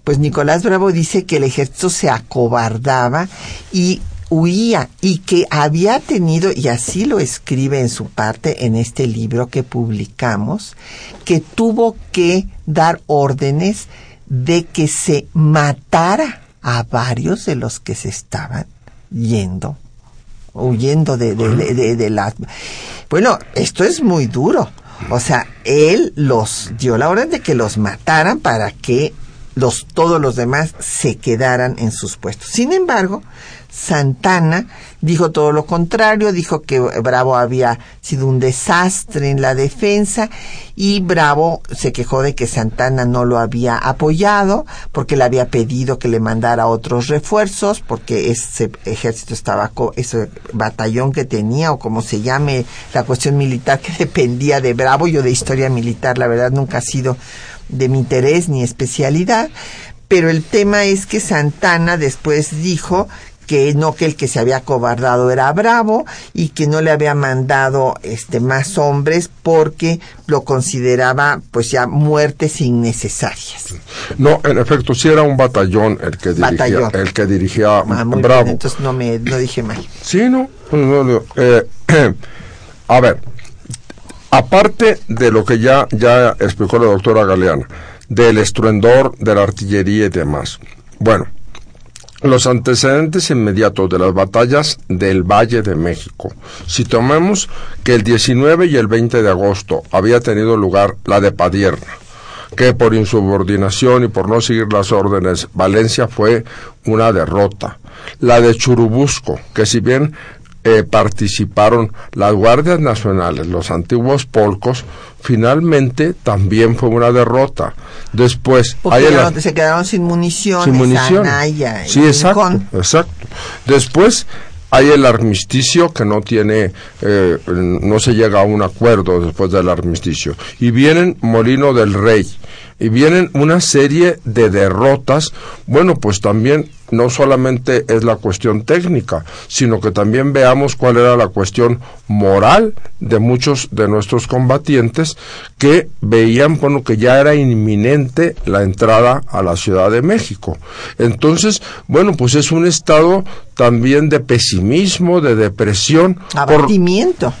[SPEAKER 1] pues Nicolás Bravo dice que el ejército se acobardaba y huía y que había tenido, y así lo escribe en su parte en este libro que publicamos, que tuvo que dar órdenes de que se matara a varios de los que se estaban yendo, huyendo de, la... Bueno, esto es muy duro. O sea, él los dio la orden de que los mataran para que los, todos los demás se quedaran en sus puestos. Sin embargo, Santana dijo todo lo contrario, dijo que Bravo había sido un desastre en la defensa y Bravo se quejó de que Santana no lo había apoyado porque le había pedido que le mandara otros refuerzos porque ese ejército estaba, ese batallón que tenía o como se llame la cuestión militar que dependía de Bravo, yo de historia militar la verdad nunca ha sido de mi interés ni especialidad, pero el tema es que Santana después dijo que no que el que se había cobardado era Bravo y que no le había mandado este más hombres porque lo consideraba pues ya muertes innecesarias.
[SPEAKER 2] No, en efecto sí era un batallón el que dirigía el que dirigía ah, Bravo.
[SPEAKER 1] entonces no me no dije mal.
[SPEAKER 2] Sí, no. Eh, a ver, aparte de lo que ya ya explicó la doctora Galeana, del estruendor de la artillería y demás. Bueno, los antecedentes inmediatos de las batallas del Valle de México. Si tomamos que el 19 y el 20 de agosto había tenido lugar la de Padierna, que por insubordinación y por no seguir las órdenes, Valencia fue una derrota. La de Churubusco, que si bien eh, participaron las guardias nacionales, los antiguos polcos, finalmente también fue una derrota. Después,
[SPEAKER 1] se quedaron sin munición,
[SPEAKER 2] sin munición. sí, exacto, exacto. Después hay el armisticio que no tiene, eh, no se llega a un acuerdo después del armisticio. Y vienen Molino del Rey. Y vienen una serie de derrotas. Bueno, pues también no solamente es la cuestión técnica, sino que también veamos cuál era la cuestión moral de muchos de nuestros combatientes que veían bueno que ya era inminente la entrada a la Ciudad de México. Entonces, bueno, pues es un estado también de pesimismo, de depresión,
[SPEAKER 1] abatimiento.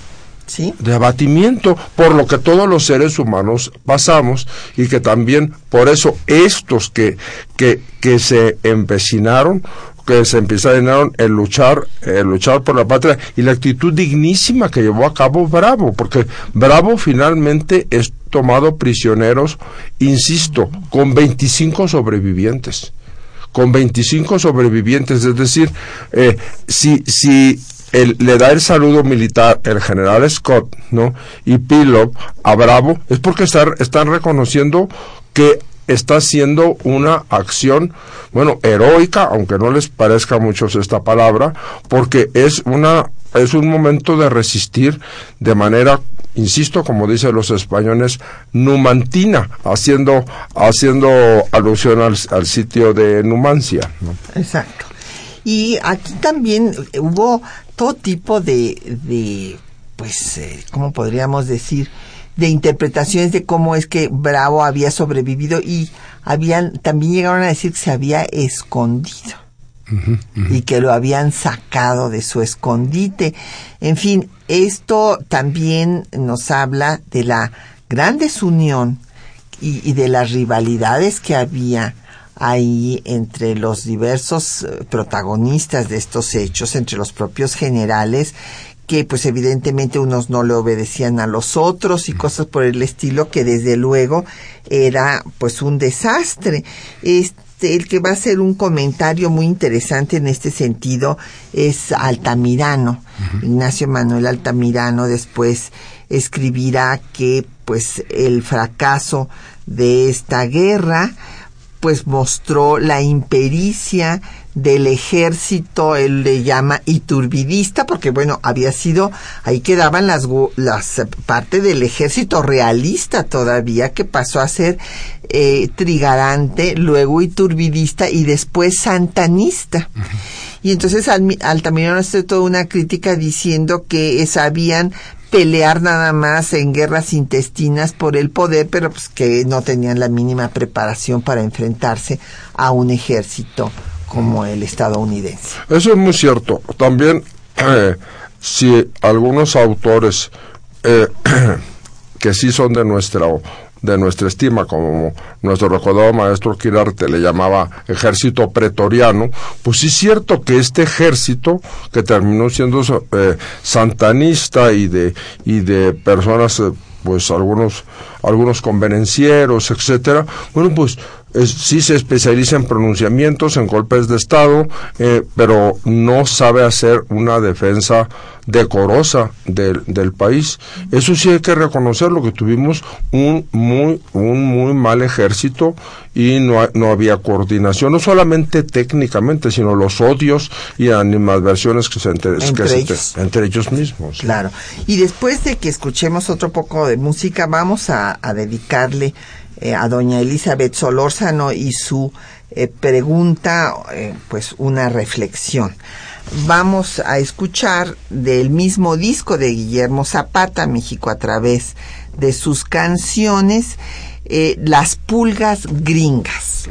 [SPEAKER 2] De abatimiento, por lo que todos los seres humanos pasamos y que también por eso estos que, que, que se empecinaron que se empezaron en luchar, en luchar por la patria y la actitud dignísima que llevó a cabo Bravo, porque Bravo finalmente es tomado prisioneros, insisto, con 25 sobrevivientes con 25 sobrevivientes, es decir, eh, si, si le da el saludo militar el general Scott, ¿no? Y Pillow a Bravo, es porque están reconociendo que está haciendo una acción, bueno, heroica, aunque no les parezca a muchos esta palabra, porque es una es un momento de resistir de manera, insisto, como dicen los españoles, numantina, haciendo haciendo alusión al, sitio de Numancia.
[SPEAKER 1] Exacto. Y aquí también hubo todo tipo de, de pues, eh, ¿cómo podríamos decir? de interpretaciones de cómo es que Bravo había sobrevivido y habían también llegaron a decir que se había escondido y que lo habían sacado de su escondite. En fin, esto también nos habla de la gran desunión y, y de las rivalidades que había ahí entre los diversos eh, protagonistas de estos hechos, entre los propios generales, que pues evidentemente unos no le obedecían a los otros y cosas por el estilo que desde luego era pues un desastre. Este, el que va a hacer un comentario muy interesante en este sentido es Altamirano. Ignacio Manuel Altamirano después escribirá que pues el fracaso de esta guerra pues mostró la impericia del ejército, él le llama iturbidista, porque bueno, había sido, ahí quedaban las, las parte del ejército realista todavía, que pasó a ser eh, trigarante, luego iturbidista y después santanista. Y entonces Altamirano hace toda una crítica diciendo que sabían pelear nada más en guerras intestinas por el poder, pero pues que no tenían la mínima preparación para enfrentarse a un ejército como el estadounidense.
[SPEAKER 2] Eso es muy cierto. También, eh, si algunos autores eh, que sí son de nuestro, de nuestra estima, como nuestro recordado maestro Quirarte le llamaba ejército pretoriano, pues sí es cierto que este ejército, que terminó siendo eh, santanista y de, y de personas, eh, pues algunos, algunos convenencieros, etcétera, bueno, pues sí se especializa en pronunciamientos, en golpes de Estado, eh, pero no sabe hacer una defensa decorosa del, del país. Eso sí hay que reconocerlo, que tuvimos un muy, un muy mal ejército y no, no había coordinación, no solamente técnicamente, sino los odios y animadversiones que se entre,
[SPEAKER 1] entre, ellos.
[SPEAKER 2] entre ellos mismos.
[SPEAKER 1] Claro. Y después de que escuchemos otro poco de música, vamos a, a dedicarle eh, a doña Elizabeth Solórzano y su eh, pregunta, eh, pues una reflexión. Vamos a escuchar del mismo disco de Guillermo Zapata, México a través de sus canciones, Las pulgas gringas.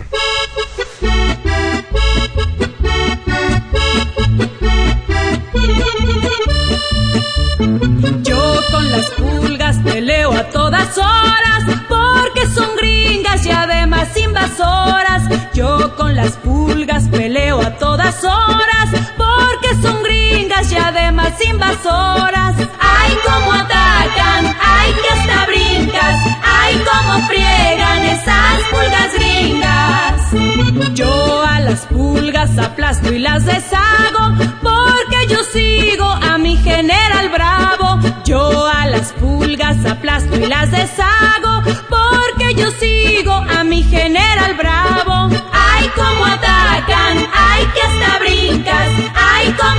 [SPEAKER 6] Yo con las pulgas te leo a todas horas invasoras. Yo con las pulgas peleo a todas horas porque son gringas y además invasoras. Ay, cómo atacan, ay, que hasta brincas, ay, cómo friegan esas pulgas gringas. Yo a las pulgas aplasto y las deshago porque yo sigo a mi general bravo. Yo a las pulgas aplasto y las deshago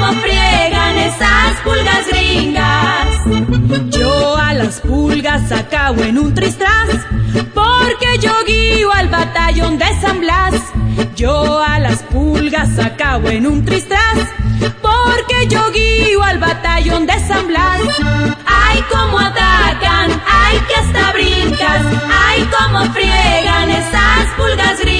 [SPEAKER 6] cómo friegan esas pulgas gringas. Yo a las pulgas acabo en un tristras porque yo guío al batallón de San Blas. Yo a las pulgas acabo en un tristras porque yo guío al batallón de San Blas. Ay, cómo atacan, ay, que hasta brincas, ay, cómo friegan esas pulgas gringas.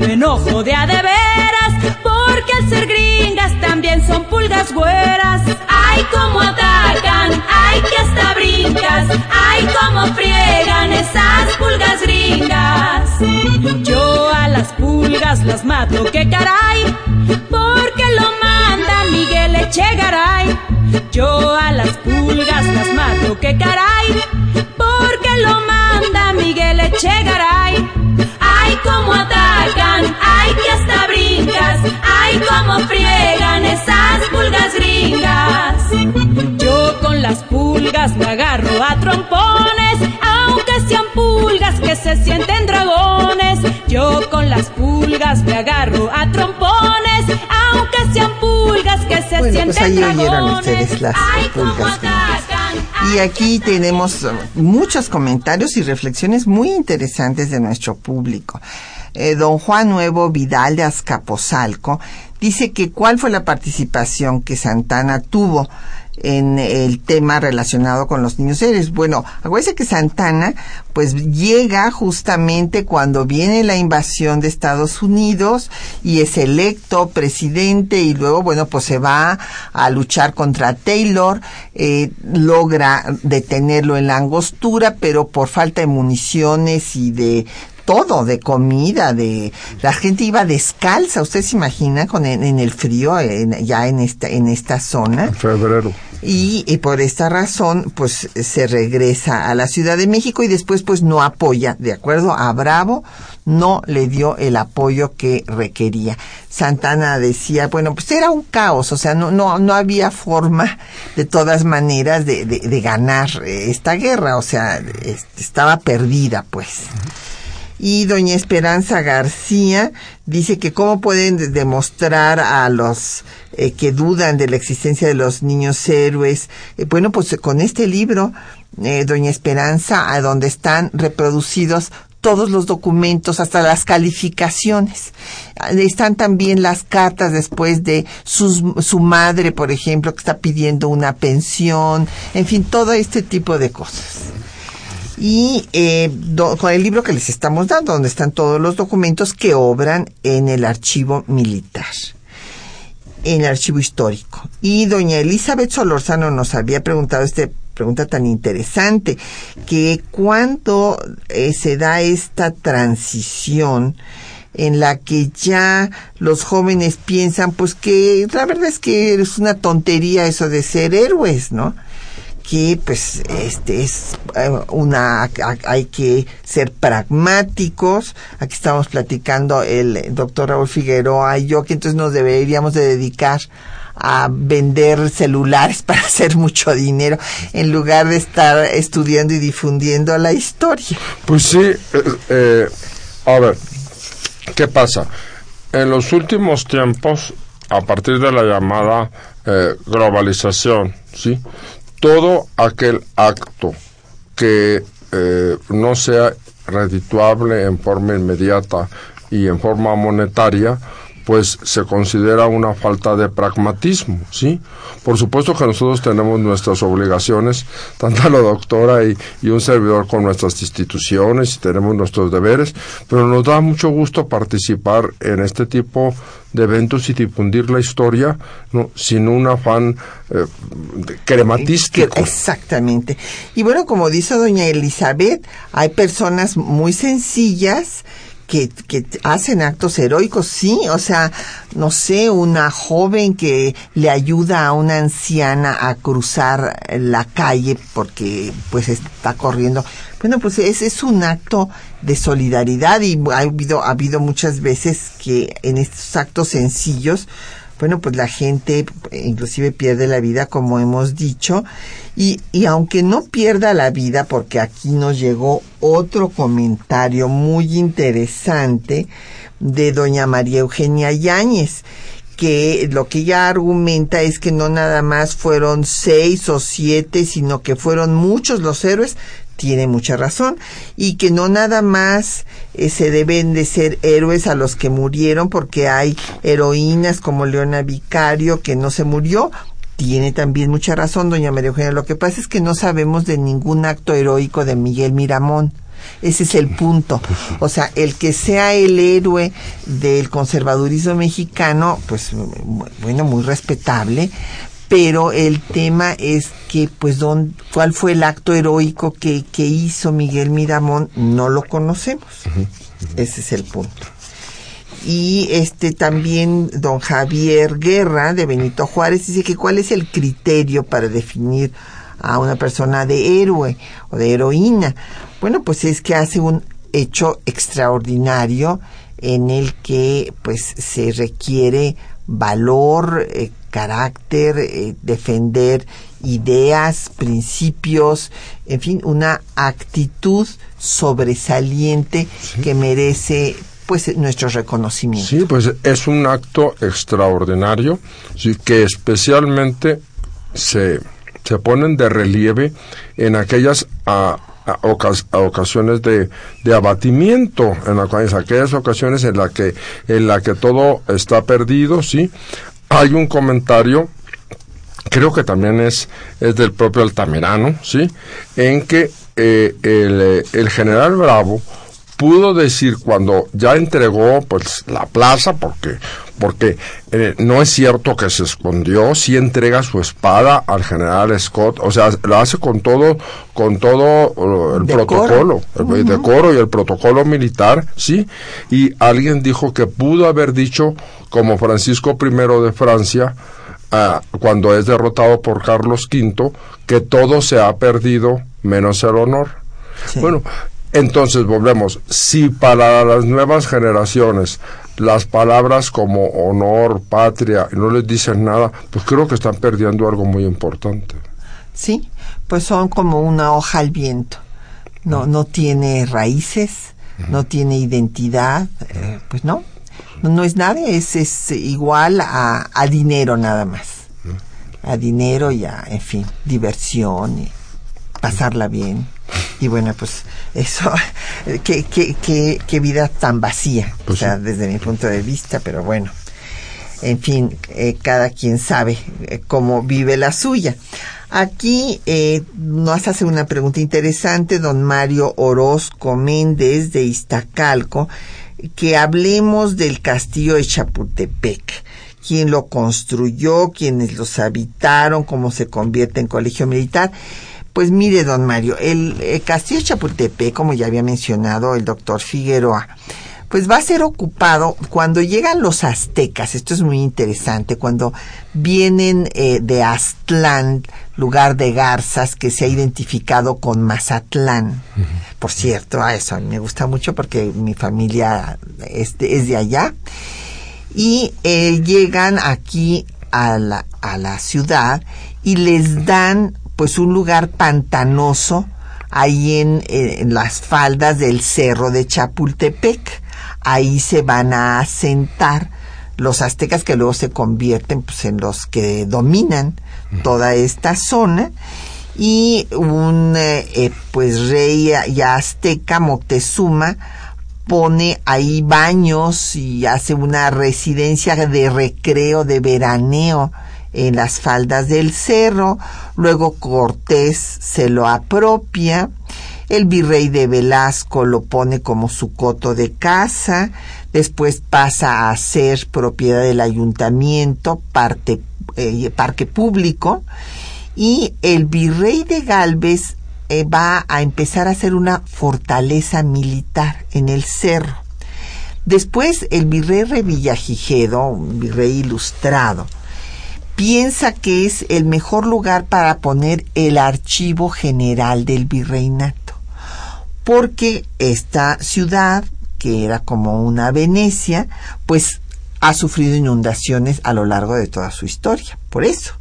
[SPEAKER 6] Me enojo de a de veras, porque al ser gringas también son pulgas güeras. Ay, cómo atacan, ay, que hasta brincas, ay, cómo friegan esas pulgas gringas. Yo a las pulgas las mato, que caray, porque lo manda Miguel Echegaray. Yo a las pulgas las mato, que caray, cómo friegan esas pulgas gringas. Yo con las pulgas me agarro a trompones, aunque sean pulgas que se sienten dragones. Yo con las pulgas me agarro a trompones, aunque sean pulgas que se
[SPEAKER 1] bueno,
[SPEAKER 6] sienten
[SPEAKER 1] pues ahí
[SPEAKER 6] dragones.
[SPEAKER 1] oyeron ustedes las
[SPEAKER 6] Ay,
[SPEAKER 1] pulgas Y aquí tenemos uh, muchos comentarios y reflexiones muy interesantes de nuestro público. Eh, don Juan Nuevo Vidal de Azcapotzalco dice que cuál fue la participación que Santana tuvo en el tema relacionado con los niños héroes. Bueno, acuérdense que Santana pues llega justamente cuando viene la invasión de Estados Unidos y es electo presidente y luego bueno pues se va a luchar contra Taylor, eh, logra detenerlo en la angostura pero por falta de municiones y de todo, de comida, de la gente iba descalza, usted se imagina con en, en el frío en- ya en esta en esta zona
[SPEAKER 2] En febrero.
[SPEAKER 1] y, y por esta razón pues se regresa a la Ciudad de México y después pues no apoya, de acuerdo a Bravo, no le dio el apoyo que requería. Santana decía, bueno, pues era un caos, o sea, no, no, no había forma de todas maneras de, de, de ganar eh, esta guerra, o sea, es- estaba perdida pues. Y doña Esperanza García dice que cómo pueden de- demostrar a los eh, que dudan de la existencia de los niños héroes. Eh, bueno, pues con este libro, eh, doña Esperanza, a donde están reproducidos todos los documentos, hasta las calificaciones. Ah, Están también las cartas después de sus- su madre, por ejemplo, que está pidiendo una pensión, en fin, todo este tipo de cosas. Y eh, con el libro que les estamos dando, donde están todos los documentos que obran en el archivo militar, en el archivo histórico. Y doña Elizabeth Solorzano nos había preguntado esta pregunta tan interesante, que cuando eh, se da esta transición, en la que ya los jóvenes piensan pues que la verdad es que es una tontería eso de ser héroes, ¿no? Que pues este es eh, una hay que ser pragmáticos. Aquí estamos platicando el doctor Raúl Figueroa y yo que entonces nos deberíamos de dedicar a vender celulares para hacer mucho dinero en lugar de estar estudiando y difundiendo la historia.
[SPEAKER 2] Pues sí eh, eh, a ver qué pasa en los últimos tiempos a partir de la llamada globalización sí todo aquel acto que eh, no sea redituable en forma inmediata y en forma monetaria, pues se considera una falta de pragmatismo, ¿sí? Por supuesto que nosotros tenemos nuestras obligaciones, tanto la doctora y, y, un servidor con nuestras instituciones y tenemos nuestros deberes, pero nos da mucho gusto participar en este tipo de eventos y difundir la historia ¿no? sin un afán eh, crematístico.
[SPEAKER 1] Exactamente. Y bueno, como dice doña Elizabeth, hay personas muy sencillas que, que hacen actos heroicos, sí, o sea, no sé, una joven que le ayuda a una anciana a cruzar la calle porque pues está corriendo. Bueno, pues ese es un acto de solidaridad y ha habido, ha habido muchas veces que en estos actos sencillos bueno, pues la gente inclusive pierde la vida, como hemos dicho, y, y aunque no pierda la vida, porque aquí nos llegó otro comentario muy interesante de doña María Eugenia Yáñez, que lo que ella argumenta es que no nada más fueron seis o siete, sino que fueron muchos los héroes tiene mucha razón y que no nada más eh, se deben de ser héroes a los que murieron porque hay heroínas como Leona Vicario que no se murió. Tiene también mucha razón doña María Eugenia. Lo que pasa es que no sabemos de ningún acto heroico de Miguel Miramón. Ese es el punto. O sea, el que sea el héroe del conservadurismo mexicano, pues bueno, muy respetable, pero el tema es que pues don, cuál fue el acto heroico que, que hizo Miguel Miramón no lo conocemos. Ese es el punto. Y este también don Javier Guerra de Benito Juárez dice que cuál es el criterio para definir a una persona de héroe o de heroína. Bueno pues es que hace un hecho extraordinario en el que pues se requiere valor, eh, carácter, eh, defender ideas, principios, en fin, una actitud sobresaliente que merece pues nuestro reconocimiento.
[SPEAKER 2] Sí, pues es un acto extraordinario, sí, que especialmente se, se ponen de relieve en aquellas a, ocasiones de, de, abatimiento, en, aquellas ocasiones en la que en la que todo está perdido, sí, hay un comentario, creo que también es, es del propio Altamirano, ¿sí? En que eh, el, el, general Bravo pudo decir cuando ya entregó pues la plaza porque porque eh, no es cierto que se escondió sí entrega su espada al general Scott o sea lo hace con todo con todo uh, el protocolo el decoro y el protocolo militar sí y alguien dijo que pudo haber dicho como Francisco I de Francia uh, cuando es derrotado por Carlos V que todo se ha perdido menos el honor. Bueno entonces volvemos, si para las nuevas generaciones las palabras como honor, patria, no les dicen nada, pues creo que están perdiendo algo muy importante.
[SPEAKER 1] Sí, pues son como una hoja al viento. No, no tiene raíces, no tiene identidad, eh, pues no, no, es nada, es, es igual a, a dinero nada más. A dinero y a, en fin, diversión y pasarla bien. Y bueno, pues eso, qué, qué, qué, qué vida tan vacía, pues o sea, desde mi punto de vista, pero bueno, en fin, eh, cada quien sabe eh, cómo vive la suya. Aquí eh, nos hace una pregunta interesante don Mario Orozco Méndez de Iztacalco, que hablemos del castillo de Chapultepec. ¿Quién lo construyó? ¿Quiénes los habitaron? ¿Cómo se convierte en colegio militar? Pues mire, don Mario, el, el castillo Chapultepec, como ya había mencionado el doctor Figueroa, pues va a ser ocupado cuando llegan los aztecas. Esto es muy interesante. Cuando vienen eh, de Aztlán, lugar de garzas que se ha identificado con Mazatlán. Por cierto, a eso me gusta mucho porque mi familia es de, es de allá. Y eh, llegan aquí a la, a la ciudad y les dan pues un lugar pantanoso ahí en, en las faldas del cerro de Chapultepec ahí se van a asentar los aztecas que luego se convierten pues, en los que dominan toda esta zona y un eh, eh, pues rey ya azteca Moctezuma pone ahí baños y hace una residencia de recreo de veraneo en las faldas del cerro. Luego Cortés se lo apropia. El virrey de Velasco lo pone como su coto de casa, después pasa a ser propiedad del ayuntamiento, parte, eh, parque público, y el virrey de Galvez eh, va a empezar a hacer una fortaleza militar en el cerro. Después el virrey Revillagigedo, un virrey ilustrado, piensa que es el mejor lugar para poner el archivo general del virreinato porque esta ciudad, que era como una Venecia, pues ha sufrido inundaciones a lo largo de toda su historia, por eso.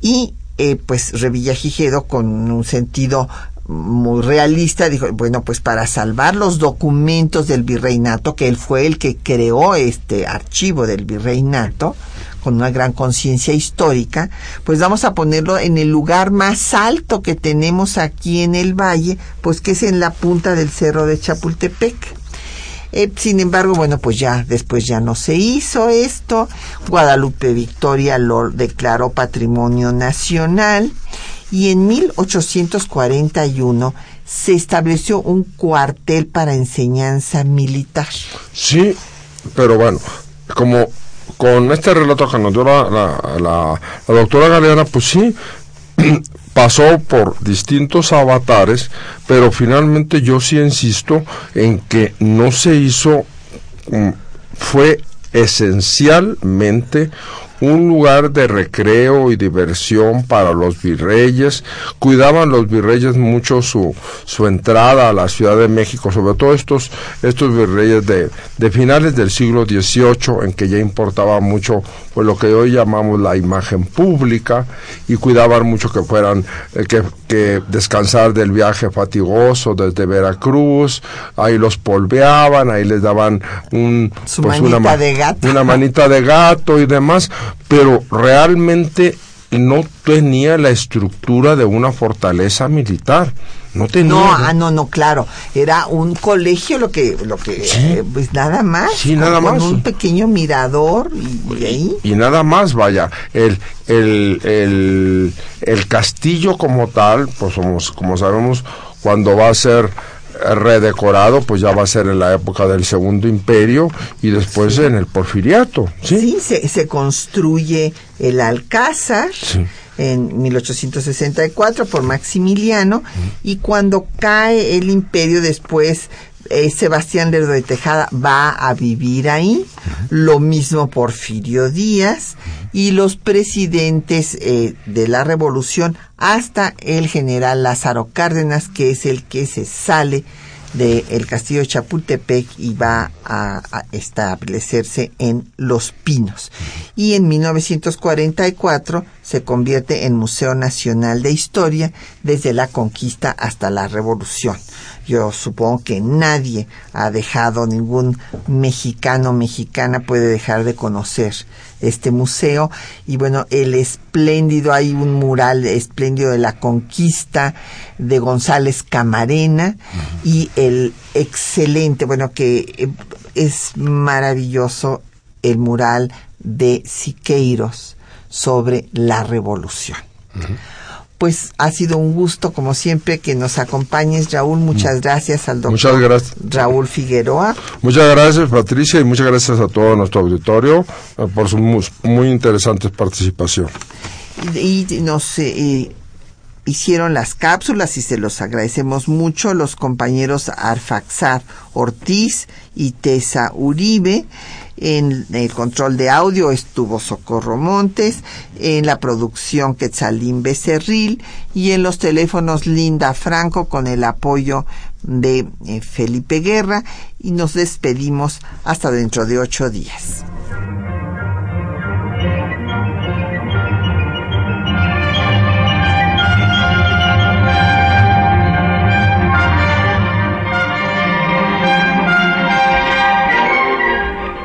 [SPEAKER 1] Y eh, pues Revillagigedo, con un sentido muy realista, dijo, bueno, pues para salvar los documentos del virreinato, que él fue el que creó este archivo del virreinato, con una gran conciencia histórica, pues vamos a ponerlo en el lugar más alto que tenemos aquí en el valle, pues que es en la punta del cerro de Chapultepec. Eh, sin embargo, bueno, pues ya después ya no se hizo esto. Guadalupe Victoria lo declaró patrimonio nacional y en 1841 se estableció un cuartel para enseñanza militar.
[SPEAKER 2] Sí, pero bueno, como con este relato que nos dio la, la, la, doctora Galeana, pues sí, pasó por distintos avatares, pero finalmente yo sí insisto en que no se hizo, mm, fue esencialmente un lugar de recreo y diversión para los virreyes. Cuidaban los virreyes mucho su, su entrada a la Ciudad de México, sobre todo estos, estos virreyes de, de finales del siglo XVIII, en que ya importaba mucho pues, lo que hoy llamamos la imagen pública, y cuidaban mucho que fueran, eh, que, que descansar del viaje fatigoso desde Veracruz, ahí los polveaban, ahí les daban un,
[SPEAKER 1] pues, una, de gato.
[SPEAKER 2] una manita de gato y demás, pero realmente no tenía la estructura de una fortaleza militar. No tenía.
[SPEAKER 1] No, ah, no, no, claro. Era un colegio lo que, lo que, eh, pues nada más.
[SPEAKER 2] Sí, nada
[SPEAKER 1] con,
[SPEAKER 2] más.
[SPEAKER 1] Con un pequeño mirador y, y ahí.
[SPEAKER 2] Y nada más, vaya. El, el, el, el castillo como tal, pues somos, como sabemos, cuando va a ser redecorado, pues ya va a ser en la época del Segundo Imperio y después
[SPEAKER 1] Sí.
[SPEAKER 2] en el Porfiriato. Sí,
[SPEAKER 1] Sí, se, se construye el Alcázar
[SPEAKER 2] Sí.
[SPEAKER 1] en 1864 por Maximiliano y cuando cae el imperio después eh, Sebastián Lerdo de Tejada va a vivir ahí, lo mismo Porfirio Díaz. Y los presidentes eh, de la revolución hasta el general Lázaro Cárdenas que es el que se sale del castillo de Chapultepec y va a, a establecerse en Los Pinos. Y en 1944 se convierte en Museo Nacional de Historia desde la conquista hasta la revolución. Yo supongo que nadie ha dejado, ningún mexicano o mexicana puede dejar de conocer este museo. Y bueno, el espléndido, hay un mural espléndido de la conquista de González Camarena y el excelente, bueno, que eh, es maravilloso el mural de Siqueiros sobre la revolución. pues ha sido un gusto, como siempre, que nos acompañes, Raúl. Muchas gracias al doctor
[SPEAKER 2] Muchas gracias.
[SPEAKER 1] Raúl Figueroa.
[SPEAKER 2] Muchas gracias, Patricia, y muchas gracias a todo nuestro auditorio eh, por su mu- muy interesante participación.
[SPEAKER 1] y, y nos eh, hicieron las cápsulas y se los agradecemos mucho los compañeros Arfaxar Ortiz y Tessa Uribe. En el control de audio estuvo Socorro Montes, en la producción Quetzalín Becerril y en los teléfonos Linda Franco con el apoyo de eh, Felipe Guerra y nos despedimos hasta dentro de ocho días.